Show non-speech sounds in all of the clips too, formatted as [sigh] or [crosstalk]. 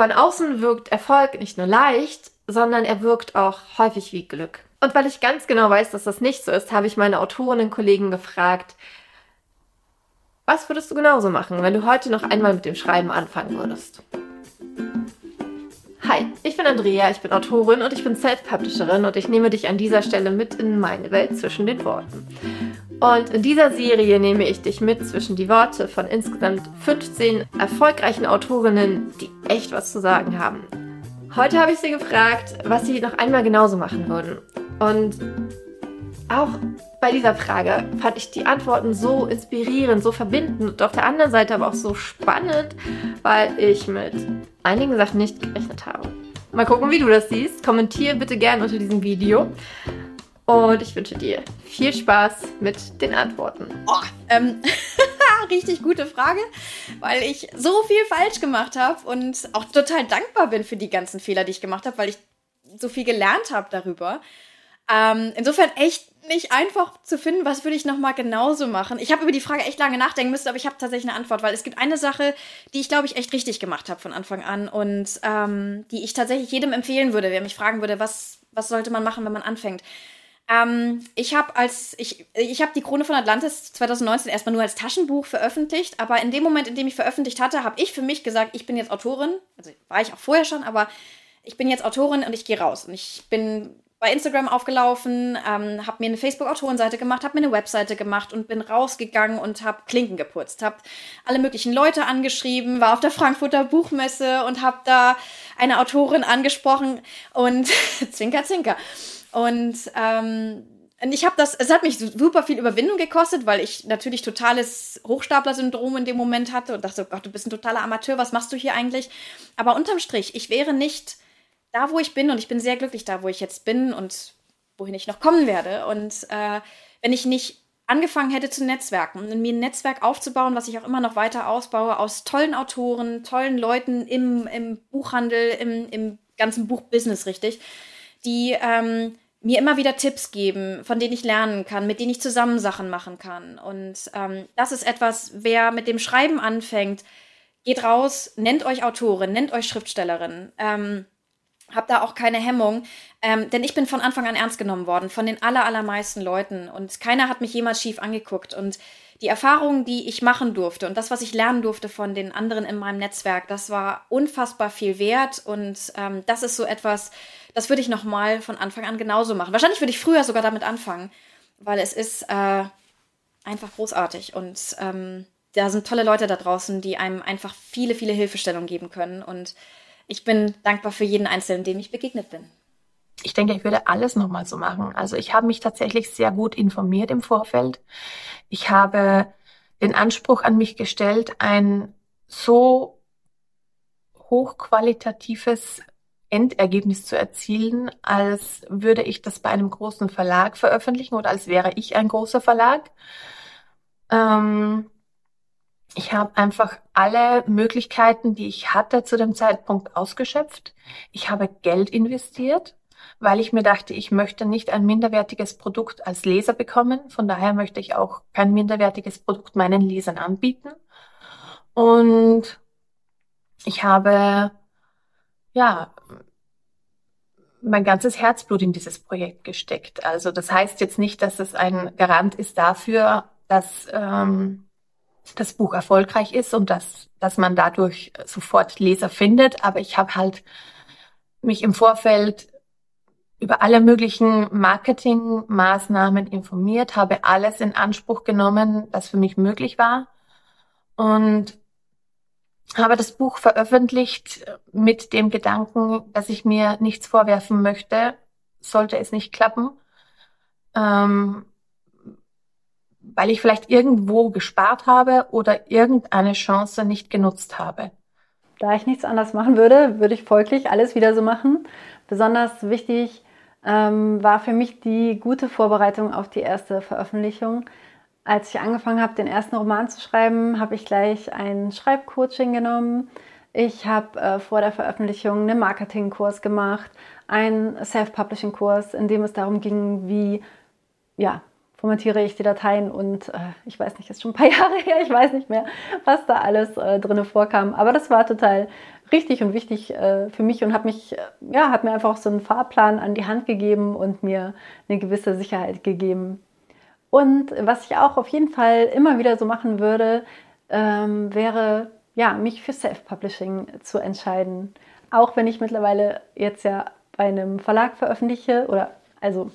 Von außen wirkt Erfolg nicht nur leicht, sondern er wirkt auch häufig wie Glück. Und weil ich ganz genau weiß, dass das nicht so ist, habe ich meine Autorinnen-Kollegen gefragt, was würdest du genauso machen, wenn du heute noch einmal mit dem Schreiben anfangen würdest? Hi, ich bin Andrea, ich bin Autorin und ich bin Self-Publisherin und ich nehme dich an dieser Stelle mit in meine Welt zwischen den Worten. Und in dieser Serie nehme ich dich mit zwischen die Worte von insgesamt 15 erfolgreichen Autorinnen, die echt was zu sagen haben. Heute habe ich sie gefragt, was sie noch einmal genauso machen würden. Und auch bei dieser Frage fand ich die Antworten so inspirierend, so verbindend und auf der anderen Seite aber auch so spannend, weil ich mit einigen Sachen nicht gerechnet habe. Mal gucken, wie du das siehst. Kommentiere bitte gerne unter diesem Video. Und ich wünsche dir viel Spaß mit den Antworten. Oh, ähm, [laughs] richtig gute Frage, weil ich so viel falsch gemacht habe und auch total dankbar bin für die ganzen Fehler, die ich gemacht habe, weil ich so viel gelernt habe darüber. Ähm, insofern echt nicht einfach zu finden, was würde ich nochmal genauso machen. Ich habe über die Frage echt lange nachdenken müssen, aber ich habe tatsächlich eine Antwort, weil es gibt eine Sache, die ich, glaube ich, echt richtig gemacht habe von Anfang an und ähm, die ich tatsächlich jedem empfehlen würde, wer mich fragen würde, was, was sollte man machen, wenn man anfängt. Ähm, ich habe ich ich habe die Krone von Atlantis 2019 erstmal nur als Taschenbuch veröffentlicht, aber in dem Moment, in dem ich veröffentlicht hatte, habe ich für mich gesagt, ich bin jetzt Autorin. Also war ich auch vorher schon, aber ich bin jetzt Autorin und ich gehe raus und ich bin bei Instagram aufgelaufen, ähm, habe mir eine Facebook-Autorenseite gemacht, habe mir eine Webseite gemacht und bin rausgegangen und habe Klinken geputzt, habe alle möglichen Leute angeschrieben, war auf der Frankfurter Buchmesse und habe da eine Autorin angesprochen und [laughs] zwinker, zwinker. Und ähm, ich habe das, es hat mich super viel Überwindung gekostet, weil ich natürlich totales Hochstapler-Syndrom in dem Moment hatte und dachte, oh Gott, du bist ein totaler Amateur, was machst du hier eigentlich? Aber unterm Strich, ich wäre nicht da, wo ich bin und ich bin sehr glücklich da, wo ich jetzt bin und wohin ich noch kommen werde. Und äh, wenn ich nicht angefangen hätte zu netzwerken und mir ein Netzwerk aufzubauen, was ich auch immer noch weiter ausbaue, aus tollen Autoren, tollen Leuten im, im Buchhandel, im, im ganzen Buchbusiness, richtig, die ähm, mir immer wieder Tipps geben, von denen ich lernen kann, mit denen ich zusammen Sachen machen kann. Und ähm, das ist etwas, wer mit dem Schreiben anfängt, geht raus, nennt euch Autorin, nennt euch Schriftstellerin. Ähm, hab da auch keine Hemmung, ähm, denn ich bin von Anfang an ernst genommen worden von den aller, allermeisten Leuten und keiner hat mich jemals schief angeguckt und die Erfahrungen, die ich machen durfte und das, was ich lernen durfte von den anderen in meinem Netzwerk, das war unfassbar viel wert und ähm, das ist so etwas, das würde ich noch mal von Anfang an genauso machen. Wahrscheinlich würde ich früher sogar damit anfangen, weil es ist äh, einfach großartig und ähm, da sind tolle Leute da draußen, die einem einfach viele, viele Hilfestellungen geben können und ich bin dankbar für jeden Einzelnen, dem ich begegnet bin. Ich denke, ich würde alles nochmal so machen. Also ich habe mich tatsächlich sehr gut informiert im Vorfeld. Ich habe den Anspruch an mich gestellt, ein so hochqualitatives Endergebnis zu erzielen, als würde ich das bei einem großen Verlag veröffentlichen oder als wäre ich ein großer Verlag. Ähm, ich habe einfach alle Möglichkeiten, die ich hatte zu dem Zeitpunkt ausgeschöpft. Ich habe Geld investiert, weil ich mir dachte, ich möchte nicht ein minderwertiges Produkt als Leser bekommen. Von daher möchte ich auch kein minderwertiges Produkt meinen Lesern anbieten. Und ich habe ja mein ganzes Herzblut in dieses Projekt gesteckt. Also das heißt jetzt nicht, dass es ein Garant ist dafür, dass ähm, das Buch erfolgreich ist und dass, dass man dadurch sofort Leser findet. Aber ich habe halt mich im Vorfeld über alle möglichen Marketingmaßnahmen informiert, habe alles in Anspruch genommen, das für mich möglich war und habe das Buch veröffentlicht mit dem Gedanken, dass ich mir nichts vorwerfen möchte, sollte es nicht klappen. Ähm, weil ich vielleicht irgendwo gespart habe oder irgendeine Chance nicht genutzt habe. Da ich nichts anders machen würde, würde ich folglich alles wieder so machen. Besonders wichtig ähm, war für mich die gute Vorbereitung auf die erste Veröffentlichung. Als ich angefangen habe, den ersten Roman zu schreiben, habe ich gleich ein Schreibcoaching genommen. Ich habe äh, vor der Veröffentlichung einen Marketingkurs gemacht, einen Self-Publishing-Kurs, in dem es darum ging, wie ja, formatiere ich die Dateien und äh, ich weiß nicht, ist schon ein paar [laughs] Jahre her, ich weiß nicht mehr, was da alles äh, drin vorkam. Aber das war total richtig und wichtig äh, für mich und hat mich, äh, ja, hat mir einfach so einen Fahrplan an die Hand gegeben und mir eine gewisse Sicherheit gegeben. Und was ich auch auf jeden Fall immer wieder so machen würde, ähm, wäre, ja, mich für Self-Publishing zu entscheiden. Auch wenn ich mittlerweile jetzt ja bei einem Verlag veröffentliche oder also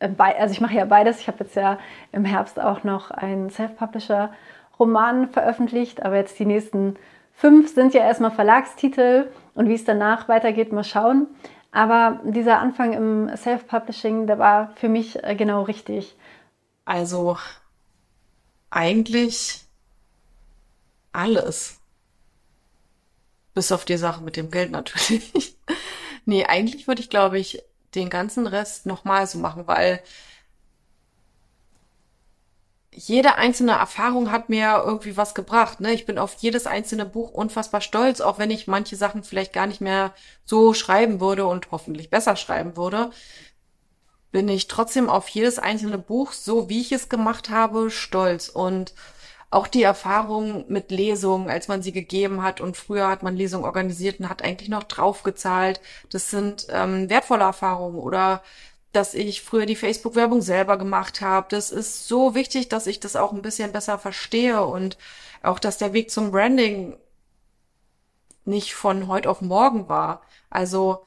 äh, also ich mache ja beides. Ich habe jetzt ja im Herbst auch noch einen Self-Publisher-Roman veröffentlicht, aber jetzt die nächsten fünf sind ja erstmal Verlagstitel und wie es danach weitergeht, mal schauen. Aber dieser Anfang im Self-Publishing, der war für mich äh, genau richtig. Also eigentlich alles. Bis auf die Sache mit dem Geld natürlich. [laughs] nee, eigentlich würde ich, glaube ich, den ganzen Rest nochmal so machen, weil jede einzelne Erfahrung hat mir irgendwie was gebracht. Ne? Ich bin auf jedes einzelne Buch unfassbar stolz, auch wenn ich manche Sachen vielleicht gar nicht mehr so schreiben würde und hoffentlich besser schreiben würde, bin ich trotzdem auf jedes einzelne Buch, so wie ich es gemacht habe, stolz. Und auch die Erfahrung mit Lesungen, als man sie gegeben hat und früher hat man Lesungen organisiert und hat eigentlich noch draufgezahlt. Das sind ähm, wertvolle Erfahrungen oder dass ich früher die Facebook-Werbung selber gemacht habe. Das ist so wichtig, dass ich das auch ein bisschen besser verstehe und auch, dass der Weg zum Branding nicht von heute auf morgen war. Also,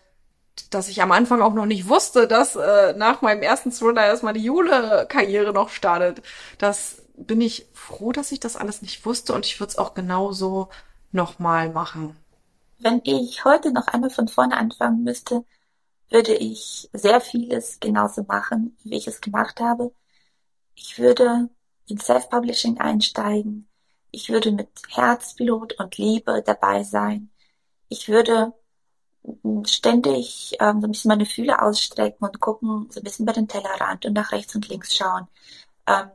dass ich am Anfang auch noch nicht wusste, dass äh, nach meinem ersten Thriller erstmal die Jule-Karriere noch startet. Das bin ich froh, dass ich das alles nicht wusste und ich würde es auch genauso nochmal machen. Wenn ich heute noch einmal von vorne anfangen müsste, würde ich sehr vieles genauso machen, wie ich es gemacht habe. Ich würde in Self-Publishing einsteigen. Ich würde mit Herzblut und Liebe dabei sein. Ich würde ständig ähm, so ein bisschen meine Fühle ausstrecken und gucken, so ein bisschen bei den Tellerrand und nach rechts und links schauen. Ähm,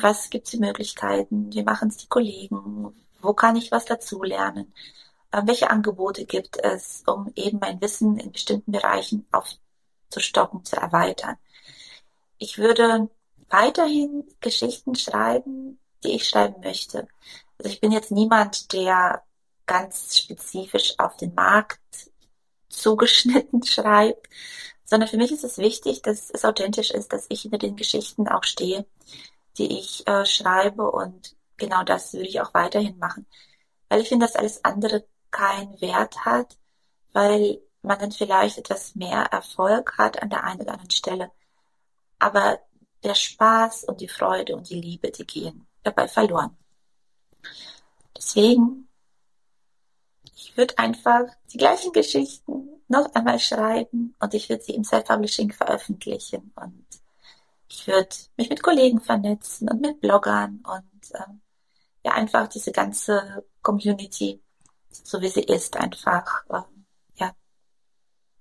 was gibt's für Möglichkeiten? Wie machen's die Kollegen? Wo kann ich was dazulernen? Ähm, welche Angebote gibt es, um eben mein Wissen in bestimmten Bereichen aufzustocken, zu erweitern? Ich würde weiterhin Geschichten schreiben, die ich schreiben möchte. Also ich bin jetzt niemand, der ganz spezifisch auf den Markt zugeschnitten [laughs] schreibt, sondern für mich ist es wichtig, dass es authentisch ist, dass ich hinter den Geschichten auch stehe, die ich äh, schreibe und genau das würde ich auch weiterhin machen. Weil ich finde, dass alles andere keinen Wert hat, weil man dann vielleicht etwas mehr Erfolg hat an der einen oder anderen Stelle. Aber der Spaß und die Freude und die Liebe, die gehen dabei verloren. Deswegen, ich würde einfach die gleichen Geschichten noch einmal schreiben und ich würde sie im Self-Publishing veröffentlichen und ich würde mich mit Kollegen vernetzen und mit Bloggern und ähm, ja einfach diese ganze Community, so wie sie ist, einfach ähm, ja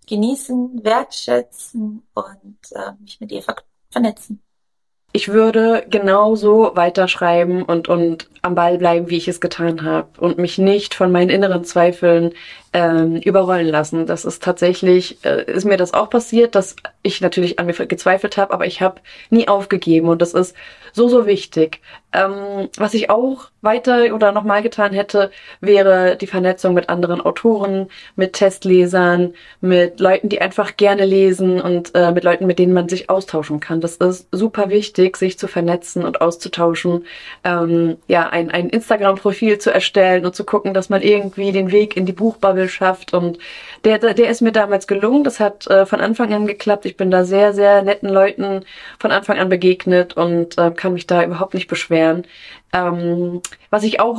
genießen, wertschätzen und äh, mich mit ihr ver vernetzen. Ich würde genauso weiterschreiben und, und am Ball bleiben, wie ich es getan habe und mich nicht von meinen inneren Zweifeln ähm, überrollen lassen. Das ist tatsächlich, äh, ist mir das auch passiert, dass ich natürlich an mir gezweifelt habe, aber ich habe nie aufgegeben und das ist so, so wichtig. Ähm, was ich auch weiter oder nochmal getan hätte, wäre die Vernetzung mit anderen Autoren, mit Testlesern, mit Leuten, die einfach gerne lesen und äh, mit Leuten, mit denen man sich austauschen kann. Das ist super wichtig, sich zu vernetzen und auszutauschen. Ähm, ein, ein Instagram-Profil zu erstellen und zu gucken, dass man irgendwie den Weg in die Buchbubble schafft. Und der, der ist mir damals gelungen. Das hat äh, von Anfang an geklappt. Ich bin da sehr, sehr netten Leuten von Anfang an begegnet und äh, kann mich da überhaupt nicht beschweren. Ähm, was ich auch